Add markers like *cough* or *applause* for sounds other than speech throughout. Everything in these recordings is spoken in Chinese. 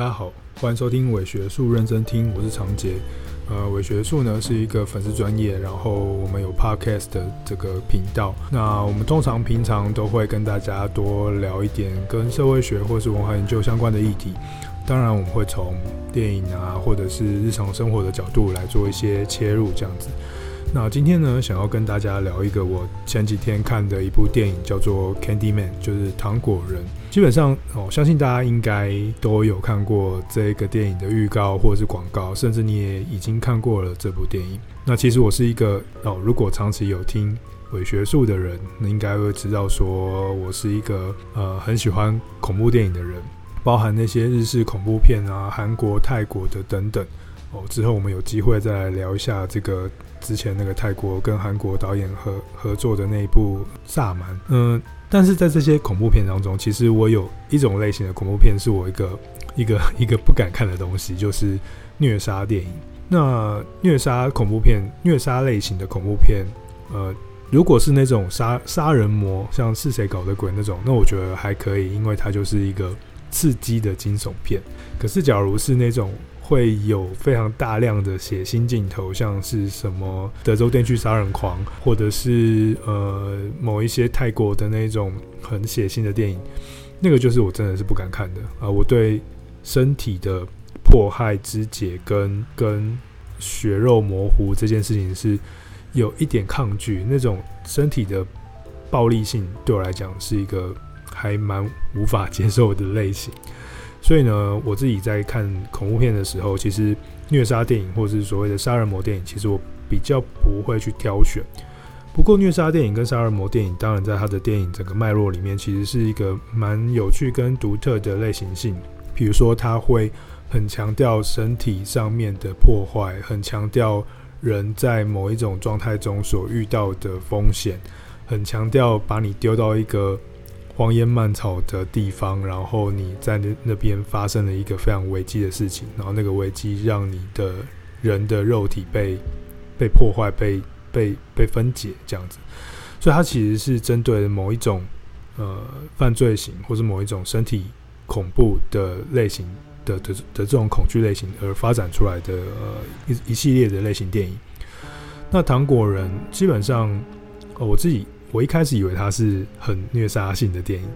大家好，欢迎收听伪学术认真听，我是长杰。呃，伪学术呢是一个粉丝专业，然后我们有 podcast 的这个频道。那我们通常平常都会跟大家多聊一点跟社会学或是文化研究相关的议题。当然，我们会从电影啊，或者是日常生活的角度来做一些切入，这样子。那今天呢，想要跟大家聊一个我前几天看的一部电影，叫做《Candyman》，就是糖果人。基本上，哦，相信大家应该都有看过这个电影的预告或者是广告，甚至你也已经看过了这部电影。那其实我是一个哦，如果长期有听伪学术的人，那应该会知道说我是一个呃很喜欢恐怖电影的人，包含那些日式恐怖片啊、韩国、泰国的等等。哦，之后我们有机会再来聊一下这个。之前那个泰国跟韩国导演合合作的那一部《萨满》，嗯，但是在这些恐怖片当中，其实我有一种类型的恐怖片是我一个 *laughs* 一个一个不敢看的东西，就是虐杀电影。那虐杀恐怖片、虐杀类型的恐怖片，呃，如果是那种杀杀人魔，像是谁搞的鬼那种，那我觉得还可以，因为它就是一个刺激的惊悚片。可是假如是那种会有非常大量的血腥镜头，像是什么德州电锯杀人狂，或者是呃某一些泰国的那种很血腥的电影，那个就是我真的是不敢看的啊！我对身体的迫害、肢解跟跟血肉模糊这件事情是有一点抗拒，那种身体的暴力性对我来讲是一个还蛮无法接受的类型。所以呢，我自己在看恐怖片的时候，其实虐杀电影或是所谓的杀人魔电影，其实我比较不会去挑选。不过，虐杀电影跟杀人魔电影，当然在它的电影整个脉络里面，其实是一个蛮有趣跟独特的类型性。比如说，它会很强调身体上面的破坏，很强调人在某一种状态中所遇到的风险，很强调把你丢到一个。荒烟蔓草的地方，然后你在那那边发生了一个非常危机的事情，然后那个危机让你的人的肉体被被破坏、被被被分解这样子，所以它其实是针对某一种呃犯罪型或是某一种身体恐怖的类型的的的这种恐惧类型而发展出来的呃一一系列的类型电影。那糖果人基本上，呃，我自己。我一开始以为它是很虐杀性的电影，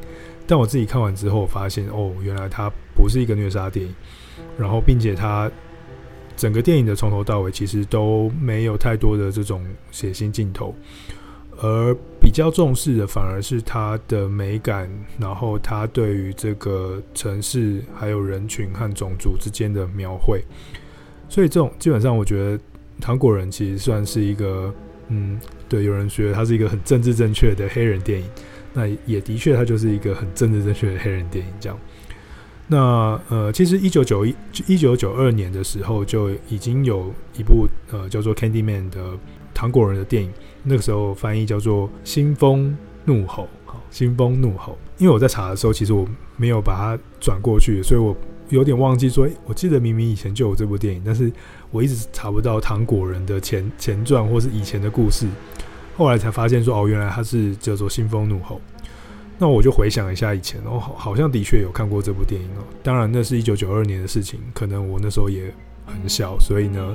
但我自己看完之后发现，哦，原来它不是一个虐杀电影。然后，并且它整个电影的从头到尾其实都没有太多的这种血腥镜头，而比较重视的反而是它的美感，然后它对于这个城市还有人群和种族之间的描绘。所以，这种基本上我觉得《糖果人》其实算是一个。嗯，有人觉得它是一个很政治正确的黑人电影，那也的确，它就是一个很政治正确的黑人电影。这样，那呃，其实一九九一一九九二年的时候就已经有一部呃叫做《Candyman》的糖果人的电影，那个时候翻译叫做《腥风怒吼》。好，《腥风怒吼》，因为我在查的时候，其实我没有把它转过去，所以我。有点忘记说，我记得明明以前就有这部电影，但是我一直查不到糖果人的前前传或是以前的故事，后来才发现说，哦，原来它是叫做《新风怒吼》。那我就回想一下以前，哦，好像的确有看过这部电影哦。当然，那是一九九二年的事情，可能我那时候也很小，所以呢，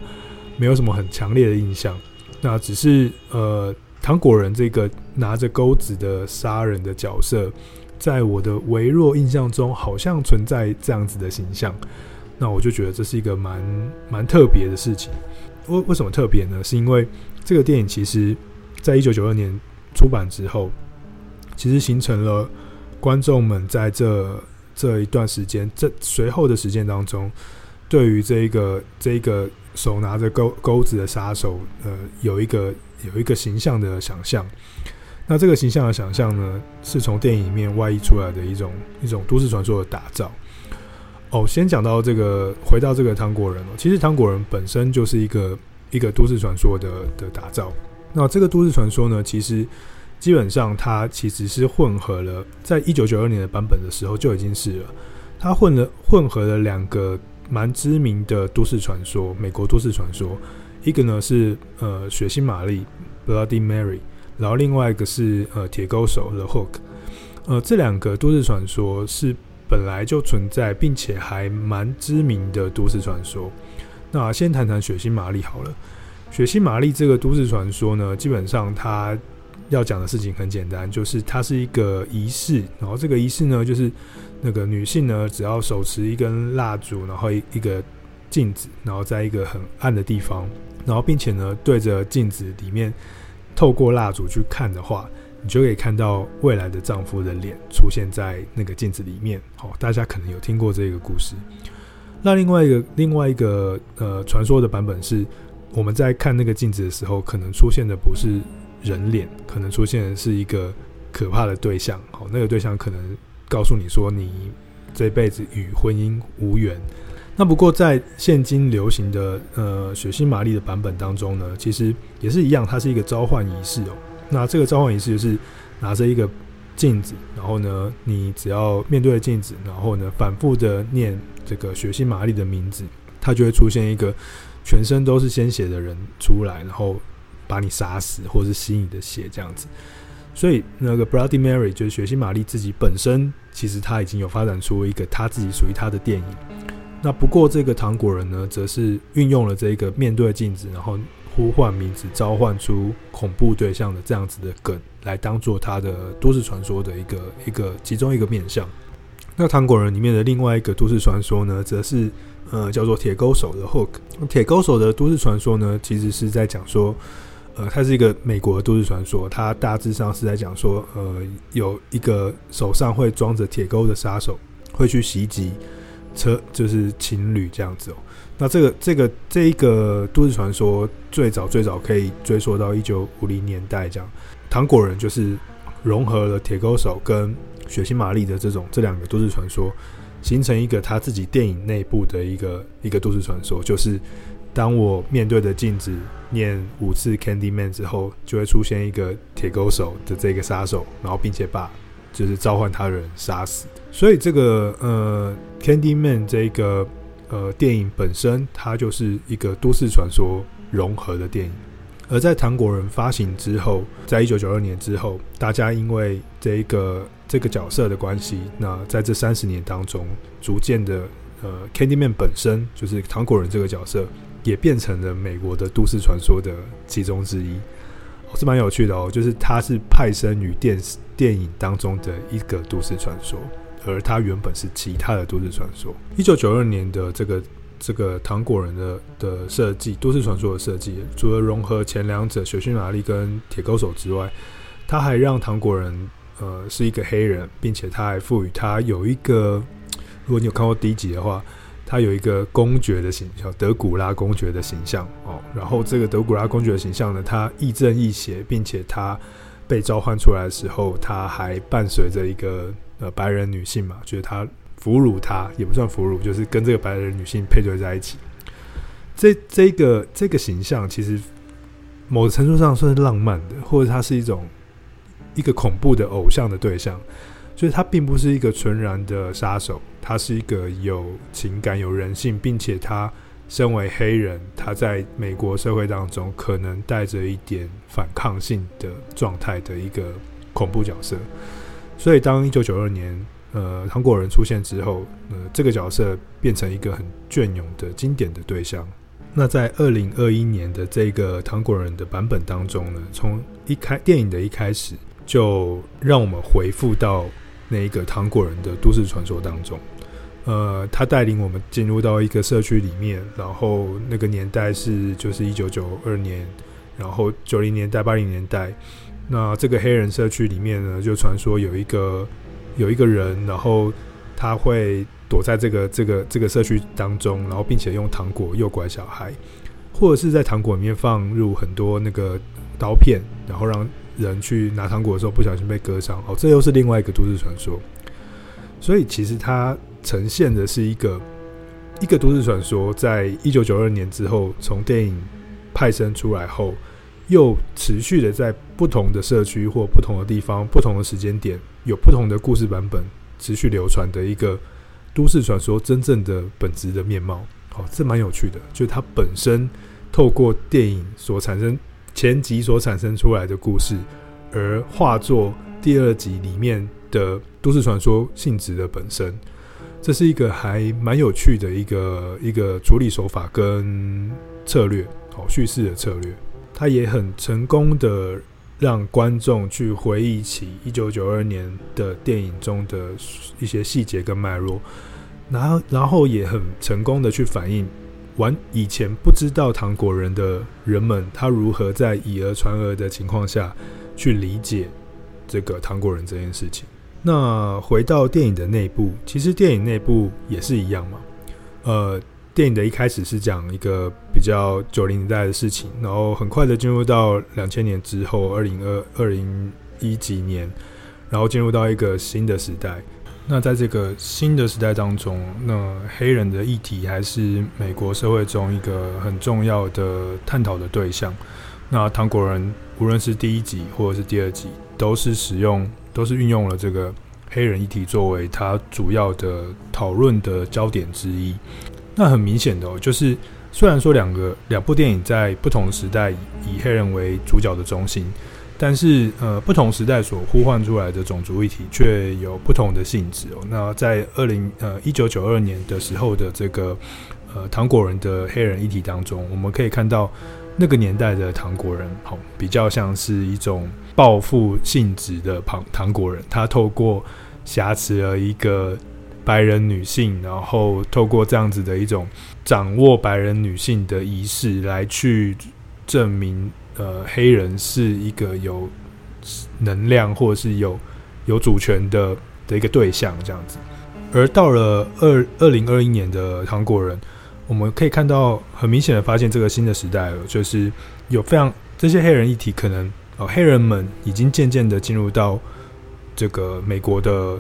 没有什么很强烈的印象。那只是呃，糖果人这个拿着钩子的杀人的角色。在我的微弱印象中，好像存在这样子的形象，那我就觉得这是一个蛮蛮特别的事情。为为什么特别呢？是因为这个电影其实在一九九二年出版之后，其实形成了观众们在这这一段时间、这随后的时间当中，对于这一个这一个手拿着钩钩子的杀手，呃，有一个有一个形象的想象。那这个形象的想象呢，是从电影里面外溢出来的一种一种都市传说的打造。哦，先讲到这个，回到这个糖果人哦，其实糖果人本身就是一个一个都市传说的的打造。那这个都市传说呢，其实基本上它其实是混合了，在一九九二年的版本的时候就已经是了，它混了混合了两个蛮知名的都市传说，美国都市传说，一个呢是呃血腥玛丽 （Bloody Mary）。然后另外一个是呃铁钩手 The Hook，呃这两个都市传说是本来就存在并且还蛮知名的都市传说。那先谈谈血腥玛丽好了。血腥玛丽这个都市传说呢，基本上它要讲的事情很简单，就是它是一个仪式，然后这个仪式呢，就是那个女性呢，只要手持一根蜡烛，然后一一个镜子，然后在一个很暗的地方，然后并且呢，对着镜子里面透过蜡烛去看的话，你就可以看到未来的丈夫的脸出现在那个镜子里面。好，大家可能有听过这个故事。那另外一个另外一个呃传说的版本是，我们在看那个镜子的时候，可能出现的不是人脸，可能出现的是一个可怕的对象。好，那个对象可能告诉你说，你这辈子与婚姻无缘。那不过在现今流行的呃血腥玛丽的版本当中呢，其实也是一样，它是一个召唤仪式哦。那这个召唤仪式就是拿着一个镜子，然后呢，你只要面对镜子，然后呢，反复的念这个血腥玛丽的名字，它就会出现一个全身都是鲜血的人出来，然后把你杀死，或是吸你的血这样子。所以那个 Bloody Mary 就是血腥玛丽自己本身，其实他已经有发展出一个他自己属于他的电影。那不过这个糖果人呢，则是运用了这个面对镜子，然后呼唤名字，召唤出恐怖对象的这样子的梗，来当做他的都市传说的一个一个其中一个面向。那糖果人里面的另外一个都市传说呢，则是呃叫做铁钩手的 Hook。铁钩手的都市传说呢，其实是在讲说，呃，它是一个美国的都市传说，它大致上是在讲说，呃，有一个手上会装着铁钩的杀手会去袭击车，就是情侣这样子哦。那这个这个这一个都市传说最早最早可以追溯到一九五零年代，这样糖果人就是融合了铁钩手跟血腥玛丽的这种这两个都市传说，形成一个他自己电影内部的一个一个都市传说，就是当我面对着镜子念五次 Candyman 之后，就会出现一个铁钩手的这个杀手，然后并且把就是召唤他人杀死。所以这个呃 Candyman 这个呃电影本身，它就是一个都市传说融合的电影。而在糖果人发行之后，在一九九二年之后，大家因为这一个这个角色的关系，那在这三十年当中，逐渐的，呃，Candyman 本身就是糖果人这个角色，也变成了美国的都市传说的其中之一，是蛮有趣的哦。就是它是派生于电视电影当中的一个都市传说，而它原本是其他的都市传说。一九九二年的这个。这个糖果人的的设计，都市传说的设计，除了融合前两者血腥玛丽跟铁钩手之外，他还让糖果人呃是一个黑人，并且他还赋予他有一个，如果你有看过第一集的话，他有一个公爵的形象，德古拉公爵的形象哦。然后这个德古拉公爵的形象呢，他亦正亦邪，并且他被召唤出来的时候，他还伴随着一个呃白人女性嘛，觉得他。俘虏他也不算俘虏，就是跟这个白人女性配对在一起。这这个这个形象其实某程度上算是浪漫的，或者它是一种一个恐怖的偶像的对象。所以他并不是一个纯然的杀手，他是一个有情感、有人性，并且他身为黑人，他在美国社会当中可能带着一点反抗性的状态的一个恐怖角色。所以当一九九二年。呃，糖果人出现之后，呃，这个角色变成一个很隽永的经典的对象。那在二零二一年的这个糖果人的版本当中呢，从一开电影的一开始，就让我们回复到那一个糖果人的都市传说当中。呃，他带领我们进入到一个社区里面，然后那个年代是就是一九九二年，然后九零年代、八零年代。那这个黑人社区里面呢，就传说有一个。有一个人，然后他会躲在这个这个这个社区当中，然后并且用糖果诱拐小孩，或者是在糖果里面放入很多那个刀片，然后让人去拿糖果的时候不小心被割伤。哦，这又是另外一个都市传说。所以其实它呈现的是一个一个都市传说，在一九九二年之后从电影派生出来后，又持续的在不同的社区或不同的地方、不同的时间点。有不同的故事版本持续流传的一个都市传说，真正的本质的面貌，好，这蛮有趣的。就是它本身透过电影所产生前集所产生出来的故事，而化作第二集里面的都市传说性质的本身。这是一个还蛮有趣的一个一个处理手法跟策略，哦，叙事的策略，他也很成功的让观众去回忆起一九九二年的电影中的一些细节跟脉络，然后然后也很成功的去反映完以前不知道糖果人的人们，他如何在以讹传讹的情况下去理解这个糖果人这件事情。那回到电影的内部，其实电影内部也是一样嘛。呃，电影的一开始是讲一个比较九零年代的事情，然后很快的进入到两千年之后，二零二二零一几年，然后进入到一个新的时代。那在这个新的时代当中，那黑人的议题还是美国社会中一个很重要的探讨的对象。那糖果人无论是第一集或者是第二集，都是使用。都是运用了这个黑人议题作为他主要的讨论的焦点之一。那很明显的哦，就是虽然说两个两部电影在不同时代以黑人为主角的中心，但是呃，不同时代所呼唤出来的种族议题却有不同的性质哦。那在二零呃一九九二年的时候的这个呃糖果人的黑人议题当中，我们可以看到。那个年代的糖果人，吼，比较像是一种报复性质的糖糖果人。他透过挟持了一个白人女性，然后透过这样子的一种掌握白人女性的仪式，来去证明，呃，黑人是一个有能量或是有有主权的的一个对象，这样子。而到了二二零二一年的韩国人。我们可以看到，很明显的发现，这个新的时代了，就是有非常这些黑人议题，可能哦，黑人们已经渐渐的进入到这个美国的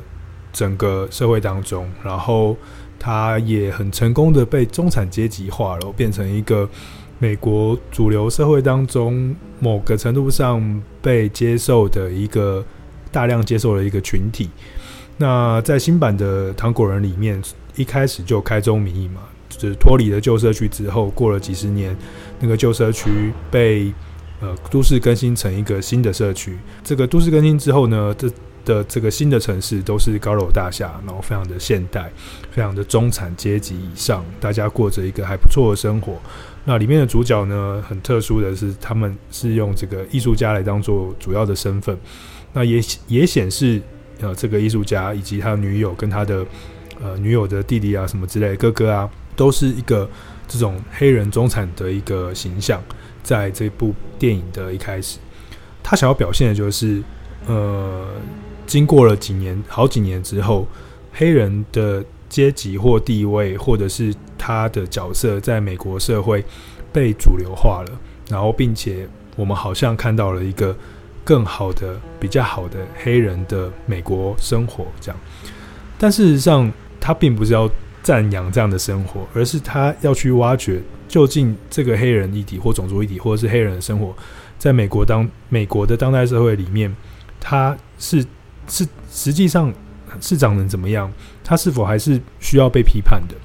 整个社会当中，然后他也很成功的被中产阶级化了，变成一个美国主流社会当中某个程度上被接受的一个大量接受的一个群体。那在新版的糖果人里面，一开始就开宗明义嘛。就是脱离了旧社区之后，过了几十年，那个旧社区被呃都市更新成一个新的社区。这个都市更新之后呢，这的这个新的城市都是高楼大厦，然后非常的现代，非常的中产阶级以上，大家过着一个还不错的生活。那里面的主角呢，很特殊的是，他们是用这个艺术家来当做主要的身份。那也也显示呃，这个艺术家以及他女友跟他的呃女友的弟弟啊，什么之类的哥哥啊。都是一个这种黑人中产的一个形象，在这部电影的一开始，他想要表现的就是，呃，经过了几年、好几年之后，黑人的阶级或地位，或者是他的角色，在美国社会被主流化了，然后，并且我们好像看到了一个更好的、比较好的黑人的美国生活这样，但事实上，他并不是要。赞扬这样的生活，而是他要去挖掘究竟这个黑人议题或种族议题，或者是黑人的生活，在美国当美国的当代社会里面，他是是实际上市长能怎么样？他是否还是需要被批判的？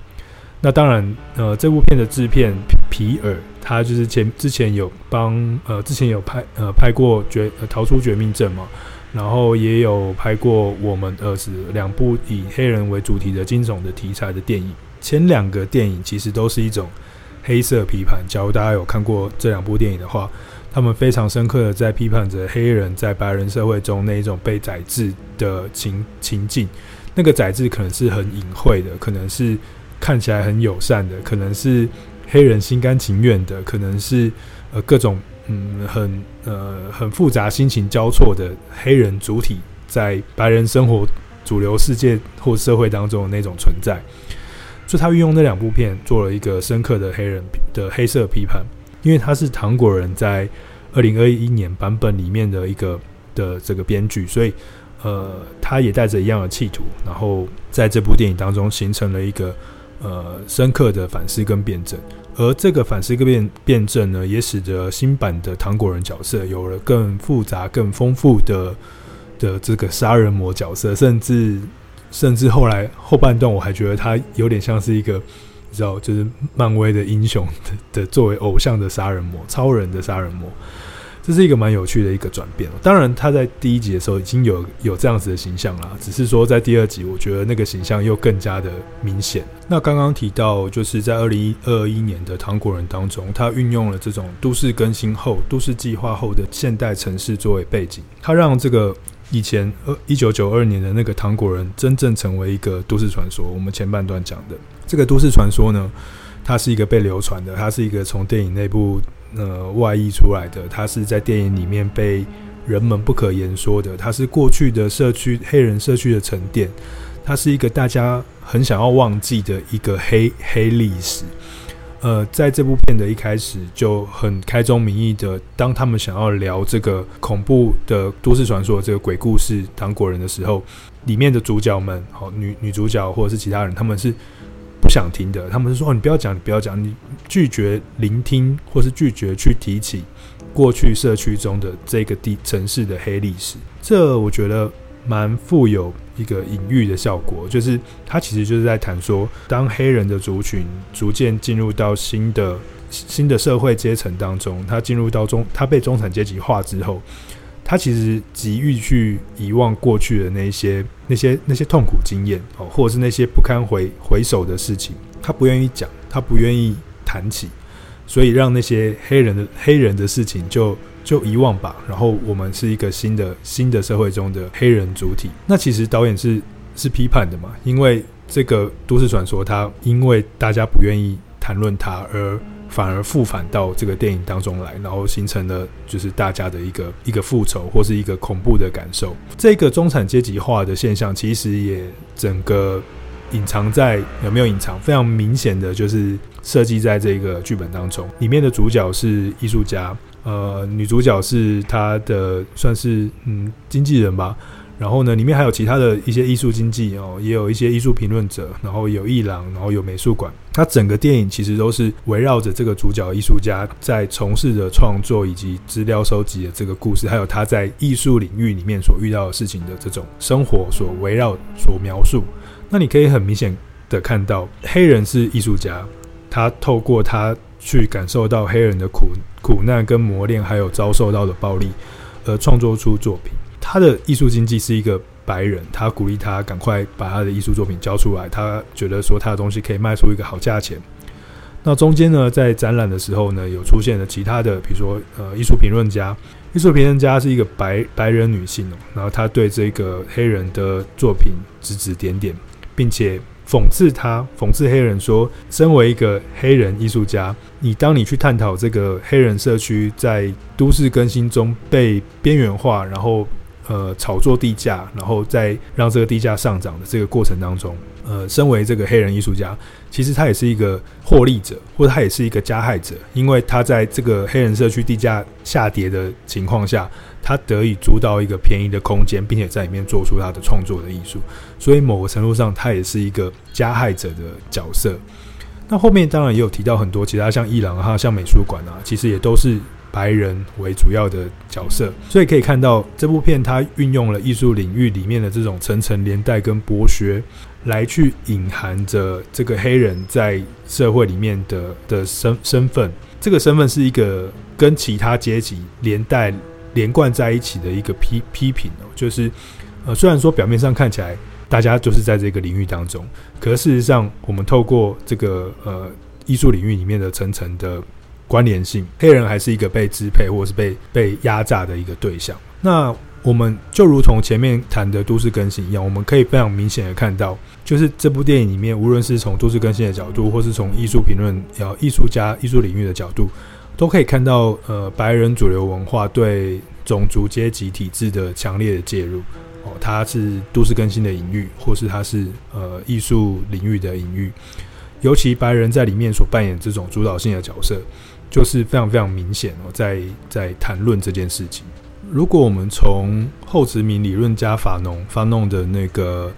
那当然，呃，这部片的制片皮尔，他就是前之前有帮呃之前有拍呃拍过绝逃出绝命镇嘛。然后也有拍过《我们儿子》两部以黑人为主题的惊悚的题材的电影，前两个电影其实都是一种黑色批判。假如大家有看过这两部电影的话，他们非常深刻的在批判着黑人在白人社会中那一种被宰制的情情境。那个宰制可能是很隐晦的，可能是看起来很友善的，可能是黑人心甘情愿的，可能是呃各种。嗯，很呃很复杂、心情交错的黑人主体，在白人生活主流世界或社会当中的那种存在，所以他运用那两部片做了一个深刻的黑人的黑色批判，因为他是糖果人在二零二一年版本里面的一个的这个编剧，所以呃他也带着一样的企图，然后在这部电影当中形成了一个呃深刻的反思跟辩证。而这个反思跟辩辩证呢，也使得新版的糖果人角色有了更复杂、更丰富的的这个杀人魔角色，甚至甚至后来后半段，我还觉得他有点像是一个，知道，就是漫威的英雄的的作为偶像的杀人魔、超人的杀人魔。这是一个蛮有趣的一个转变。当然，他在第一集的时候已经有有这样子的形象了，只是说在第二集，我觉得那个形象又更加的明显。那刚刚提到，就是在二零二一年的《糖果人》当中，他运用了这种都市更新后、都市计划后的现代城市作为背景，他让这个以前呃一九九二年的那个糖果人真正成为一个都市传说。我们前半段讲的这个都市传说呢，它是一个被流传的，它是一个从电影内部。呃，外溢出来的，它是在电影里面被人们不可言说的，它是过去的社区黑人社区的沉淀，它是一个大家很想要忘记的一个黑黑历史。呃，在这部片的一开始就很开宗明义的，当他们想要聊这个恐怖的都市传说、这个鬼故事糖果人的时候，里面的主角们，好女女主角或者是其他人，他们是。不想听的，他们是说：“哦，你不要讲，你不要讲，你拒绝聆听，或是拒绝去提起过去社区中的这个地城市的黑历史。”这我觉得蛮富有一个隐喻的效果，就是他其实就是在谈说，当黑人的族群逐渐进入到新的新的社会阶层当中，他进入到中，他被中产阶级化之后。他其实急于去遗忘过去的那些、那些、那些痛苦经验哦，或者是那些不堪回回首的事情，他不愿意讲，他不愿意谈起，所以让那些黑人的黑人的事情就就遗忘吧。然后我们是一个新的新的社会中的黑人主体。那其实导演是是批判的嘛，因为这个都市传说，他因为大家不愿意谈论它而。反而复返到这个电影当中来，然后形成了就是大家的一个一个复仇或是一个恐怖的感受。这个中产阶级化的现象，其实也整个隐藏在有没有隐藏？非常明显的就是设计在这个剧本当中。里面的主角是艺术家，呃，女主角是她的算是嗯经纪人吧。然后呢，里面还有其他的一些艺术经纪哦，也有一些艺术评论者，然后有艺廊，然后有美术馆。它整个电影其实都是围绕着这个主角艺术家在从事的创作以及资料收集的这个故事，还有他在艺术领域里面所遇到的事情的这种生活所围绕所描述。那你可以很明显的看到，黑人是艺术家，他透过他去感受到黑人的苦苦难跟磨练，还有遭受到的暴力，而创作出作品。他的艺术经纪是一个白人，他鼓励他赶快把他的艺术作品交出来，他觉得说他的东西可以卖出一个好价钱。那中间呢，在展览的时候呢，有出现了其他的，比如说呃，艺术评论家，艺术评论家是一个白白人女性，然后他对这个黑人的作品指指点点，并且讽刺他，讽刺黑人说，身为一个黑人艺术家，你当你去探讨这个黑人社区在都市更新中被边缘化，然后。呃，炒作地价，然后再让这个地价上涨的这个过程当中，呃，身为这个黑人艺术家，其实他也是一个获利者，或者他也是一个加害者，因为他在这个黑人社区地价下跌的情况下，他得以租到一个便宜的空间，并且在里面做出他的创作的艺术，所以某个程度上，他也是一个加害者的角色。那后面当然也有提到很多其他像伊朗啊，像美术馆啊，其实也都是。白人为主要的角色，所以可以看到这部片它运用了艺术领域里面的这种层层连带跟剥削，来去隐含着这个黑人在社会里面的的身身份。这个身份是一个跟其他阶级连带连贯在一起的一个批批评哦，就是呃，虽然说表面上看起来大家就是在这个领域当中，可是事实上我们透过这个呃艺术领域里面的层层的。关联性，黑人还是一个被支配或是被被压榨的一个对象。那我们就如同前面谈的都市更新一样，我们可以非常明显的看到，就是这部电影里面，无论是从都市更新的角度，或是从艺术评论、呃艺术家、艺术领域的角度，都可以看到，呃，白人主流文化对种族阶级体制的强烈的介入。哦，它是都市更新的隐喻，或是它是呃艺术领域的隐喻。尤其白人在里面所扮演这种主导性的角色。就是非常非常明显哦，在在谈论这件事情。如果我们从后殖民理论家法农发弄的那个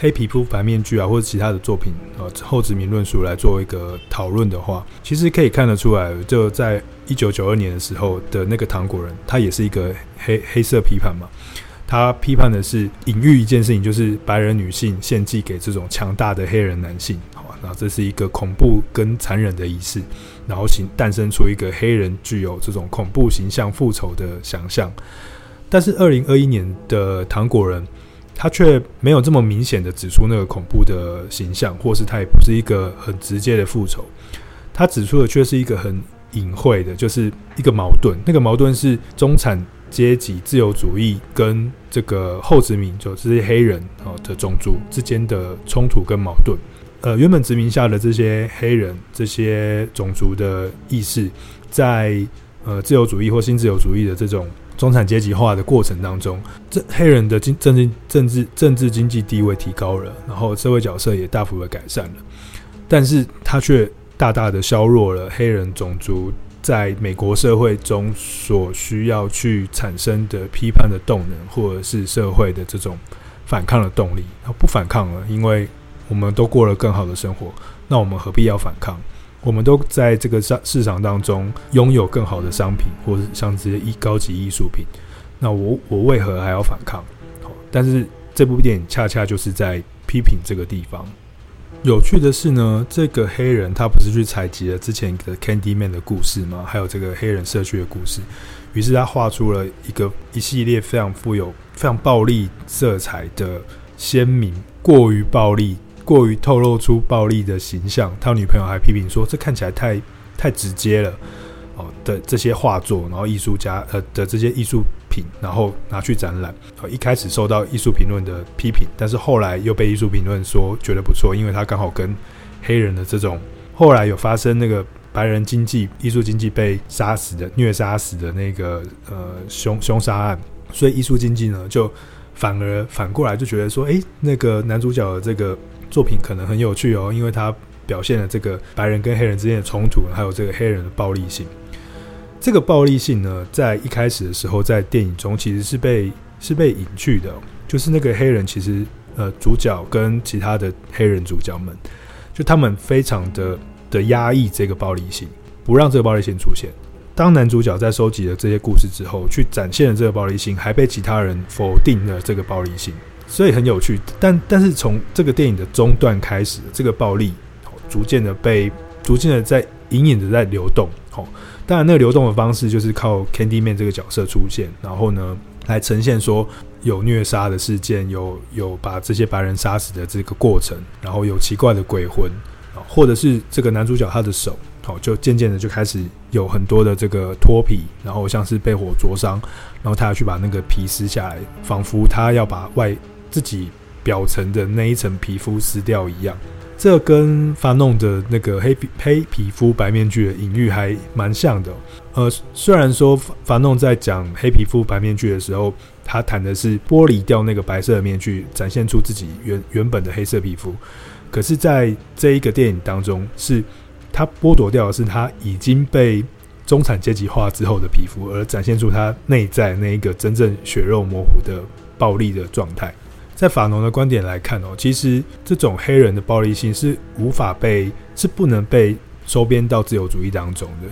黑皮肤白面具啊，或者其他的作品呃后殖民论述来做一个讨论的话，其实可以看得出来，就在一九九二年的时候的那个糖果人，他也是一个黑黑色批判嘛。他批判的是隐喻一件事情，就是白人女性献祭给这种强大的黑人男性。好吧？那这是一个恐怖跟残忍的仪式，然后形诞生出一个黑人具有这种恐怖形象、复仇的想象。但是二零二一年的糖果人，他却没有这么明显的指出那个恐怖的形象，或是他也不是一个很直接的复仇，他指出的却是一个很隐晦的，就是一个矛盾。那个矛盾是中产阶级自由主义跟这个后殖民就这些黑人哦的种族之间的冲突跟矛盾。呃，原本殖民下的这些黑人这些种族的意识，在呃自由主义或新自由主义的这种中产阶级化的过程当中，这黑人的经政治政治政治经济地位提高了，然后社会角色也大幅的改善了，但是他却大大的削弱了黑人种族。在美国社会中所需要去产生的批判的动能，或者是社会的这种反抗的动力，不反抗了，因为我们都过了更好的生活，那我们何必要反抗？我们都在这个市市场当中拥有更好的商品，或者像这些艺高级艺术品，那我我为何还要反抗？好但是这部电影恰恰就是在批评这个地方。有趣的是呢，这个黑人他不是去采集了之前的 Candyman 的故事吗？还有这个黑人社区的故事，于是他画出了一个一系列非常富有、非常暴力色彩的鲜明、过于暴力、过于透露出暴力的形象。他女朋友还批评说，这看起来太太直接了哦的这些画作，然后艺术家呃的这些艺术。品，然后拿去展览。一开始受到艺术评论的批评，但是后来又被艺术评论说觉得不错，因为他刚好跟黑人的这种后来有发生那个白人经济艺术经济被杀死的虐杀死的那个呃凶凶杀案，所以艺术经济呢就反而反过来就觉得说，诶，那个男主角的这个作品可能很有趣哦，因为他表现了这个白人跟黑人之间的冲突，还有这个黑人的暴力性。这个暴力性呢，在一开始的时候，在电影中其实是被是被隐去的，就是那个黑人其实呃主角跟其他的黑人主角们，就他们非常的的压抑这个暴力性，不让这个暴力性出现。当男主角在收集了这些故事之后，去展现了这个暴力性，还被其他人否定了这个暴力性，所以很有趣。但但是从这个电影的中段开始，这个暴力逐渐的被逐渐的在隐隐的在流动，哦。当然，那个流动的方式就是靠 Candyman 这个角色出现，然后呢，来呈现说有虐杀的事件，有有把这些白人杀死的这个过程，然后有奇怪的鬼魂，或者是这个男主角他的手，就渐渐的就开始有很多的这个脱皮，然后像是被火灼伤，然后他要去把那个皮撕下来，仿佛他要把外自己表层的那一层皮肤撕掉一样。这跟法弄的那个黑皮黑皮肤白面具的隐喻还蛮像的。呃，虽然说法弄在讲黑皮肤白面具的时候，他谈的是剥离掉那个白色的面具，展现出自己原原本的黑色皮肤。可是，在这一个电影当中，是他剥夺掉的是他已经被中产阶级化之后的皮肤，而展现出他内在那一个真正血肉模糊的暴力的状态。在法农的观点来看哦，其实这种黑人的暴力性是无法被，是不能被收编到自由主义当中的。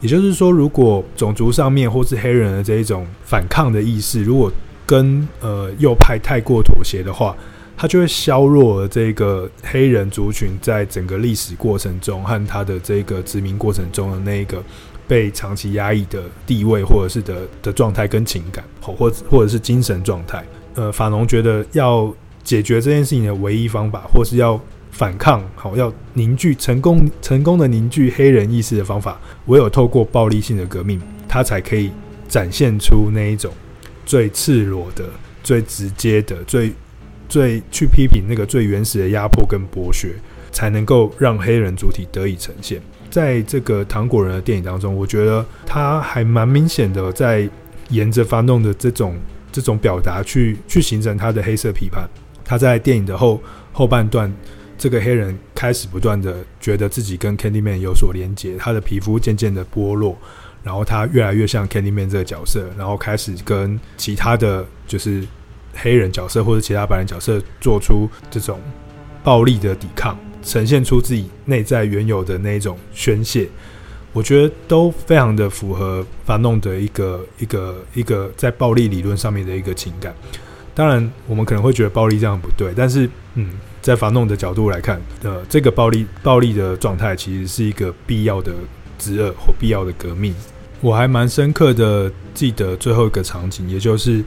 也就是说，如果种族上面或是黑人的这一种反抗的意识，如果跟呃右派太过妥协的话，它就会削弱了这个黑人族群在整个历史过程中和他的这个殖民过程中的那一个被长期压抑的地位，或者是的的状态跟情感，或或或者是精神状态。呃，法农觉得要解决这件事情的唯一方法，或是要反抗，好，要凝聚成功成功的凝聚黑人意识的方法，唯有透过暴力性的革命，他才可以展现出那一种最赤裸的、最直接的、最最去批评那个最原始的压迫跟剥削，才能够让黑人主体得以呈现。在这个糖果人的电影当中，我觉得他还蛮明显的在沿着法农的这种。这种表达去去形成他的黑色批判。他在电影的后后半段，这个黑人开始不断的觉得自己跟 Candyman 有所连接，他的皮肤渐渐的剥落，然后他越来越像 Candyman 这个角色，然后开始跟其他的就是黑人角色或者其他白人角色做出这种暴力的抵抗，呈现出自己内在原有的那种宣泄。我觉得都非常的符合法弄的一个一个一个在暴力理论上面的一个情感，当然，我们可能会觉得暴力这样不对，但是，嗯，在法弄的角度来看，呃，这个暴力暴力的状态其实是一个必要的之恶或必要的革命。我还蛮深刻的记得最后一个场景，也就是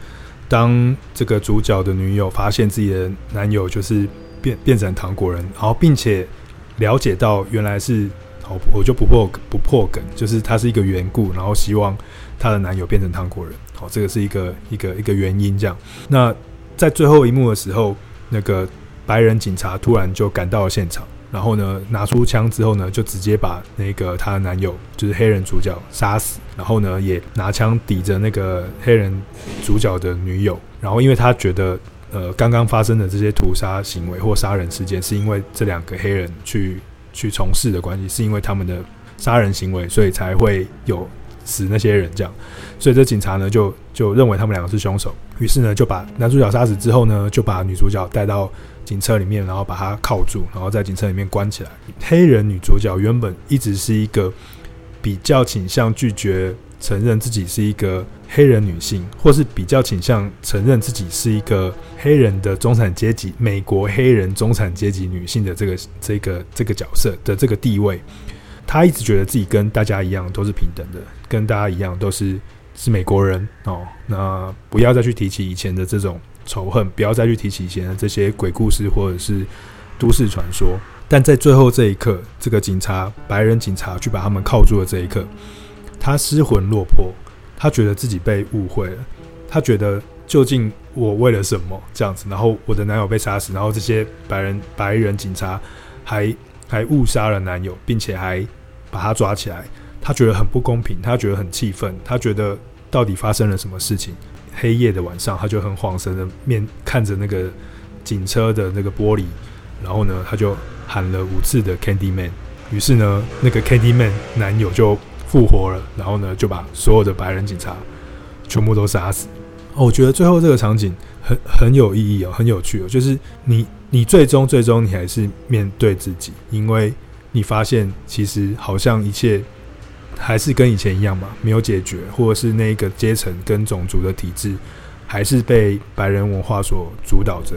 当这个主角的女友发现自己的男友就是变变成糖果人，然后并且了解到原来是，好，我就不破不破梗，就是他是一个缘故，然后希望她的男友变成糖果人，好，这个是一个一个一个原因这样。那在最后一幕的时候，那个白人警察突然就赶到了现场。然后呢，拿出枪之后呢，就直接把那个她的男友，就是黑人主角杀死。然后呢，也拿枪抵着那个黑人主角的女友。然后，因为他觉得，呃，刚刚发生的这些屠杀行为或杀人事件，是因为这两个黑人去去从事的关系，是因为他们的杀人行为，所以才会有死那些人这样。所以这警察呢，就就认为他们两个是凶手。于是呢，就把男主角杀死之后呢，就把女主角带到。警车里面，然后把她铐住，然后在警车里面关起来。黑人女主角原本一直是一个比较倾向拒绝承认自己是一个黑人女性，或是比较倾向承认自己是一个黑人的中产阶级、美国黑人中产阶级女性的这个这个这个角色的这个地位。她一直觉得自己跟大家一样都是平等的，跟大家一样都是是美国人哦。那不要再去提起以前的这种。仇恨，不要再去提起以前的这些鬼故事或者是都市传说。但在最后这一刻，这个警察，白人警察去把他们铐住的这一刻，他失魂落魄，他觉得自己被误会了。他觉得究竟我为了什么这样子？然后我的男友被杀死，然后这些白人白人警察还还误杀了男友，并且还把他抓起来。他觉得很不公平，他觉得很气愤，他觉得到底发生了什么事情？黑夜的晚上，他就很恍神的面看着那个警车的那个玻璃，然后呢，他就喊了五次的 Candyman。于是呢，那个 Candyman 男友就复活了，然后呢，就把所有的白人警察全部都杀死。哦，我觉得最后这个场景很很有意义哦，很有趣哦。就是你你最终最终你还是面对自己，因为你发现其实好像一切。还是跟以前一样嘛，没有解决，或者是那个阶层跟种族的体制，还是被白人文化所主导着。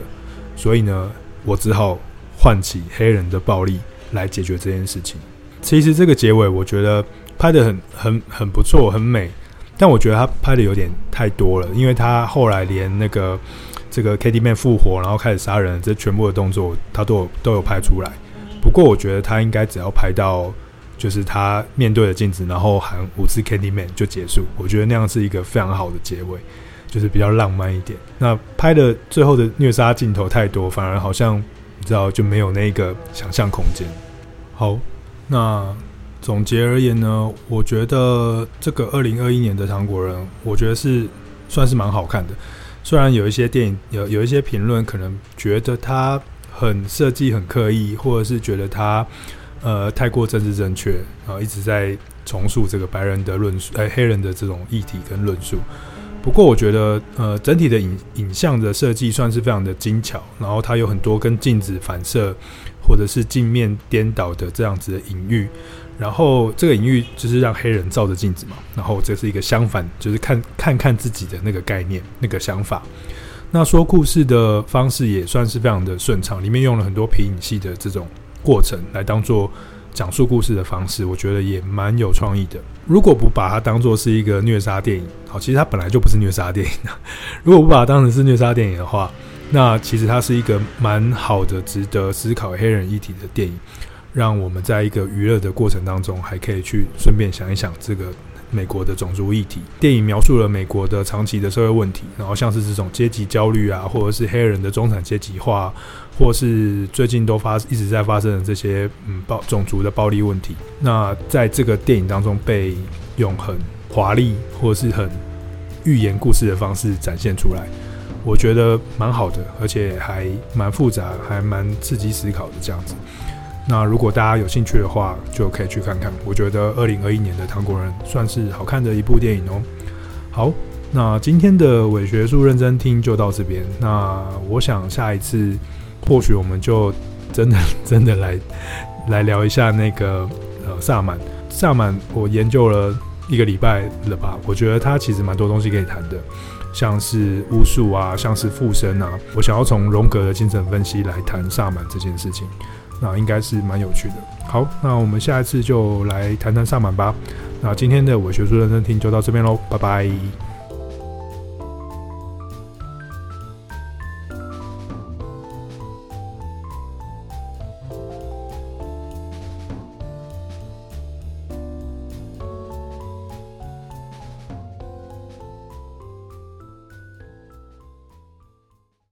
所以呢，我只好唤起黑人的暴力来解决这件事情。其实这个结尾我觉得拍得很很很不错，很美。但我觉得他拍的有点太多了，因为他后来连那个这个 Candyman 复活，然后开始杀人，这全部的动作他都有都有拍出来。不过我觉得他应该只要拍到。就是他面对着镜子，然后喊五次 Candyman 就结束。我觉得那样是一个非常好的结尾，就是比较浪漫一点。那拍的最后的虐杀镜头太多，反而好像你知道就没有那个想象空间。好，那总结而言呢，我觉得这个二零二一年的糖果人，我觉得是算是蛮好看的。虽然有一些电影有有一些评论可能觉得它很设计很刻意，或者是觉得它。呃，太过政治正确，然后一直在重塑这个白人的论述，呃，黑人的这种议题跟论述。不过，我觉得，呃，整体的影影像的设计算是非常的精巧，然后它有很多跟镜子反射或者是镜面颠倒的这样子的隐喻。然后，这个隐喻就是让黑人照着镜子嘛，然后这是一个相反，就是看看看自己的那个概念、那个想法。那说故事的方式也算是非常的顺畅，里面用了很多皮影戏的这种。过程来当做讲述故事的方式，我觉得也蛮有创意的。如果不把它当做是一个虐杀电影，好，其实它本来就不是虐杀电影。*laughs* 如果不把它当成是虐杀电影的话，那其实它是一个蛮好的、值得思考黑人议题的电影，让我们在一个娱乐的过程当中，还可以去顺便想一想这个。美国的种族议题电影描述了美国的长期的社会问题，然后像是这种阶级焦虑啊，或者是黑人的中产阶级化，或是最近都发一直在发生的这些嗯暴种族的暴力问题，那在这个电影当中被用很华丽或是很寓言故事的方式展现出来，我觉得蛮好的，而且还蛮复杂，还蛮刺激思考的这样子。那如果大家有兴趣的话，就可以去看看。我觉得二零二一年的《糖果人》算是好看的一部电影哦。好，那今天的伪学术认真听就到这边。那我想下一次或许我们就真的 *laughs* 真的来来聊一下那个呃萨满。萨满我研究了一个礼拜了吧，我觉得他其实蛮多东西可以谈的。像是巫术啊，像是附身啊。我想要从荣格的精神分析来谈萨满这件事情，那应该是蛮有趣的。好，那我们下一次就来谈谈萨满吧。那今天的伪学术认真听就到这边喽，拜拜。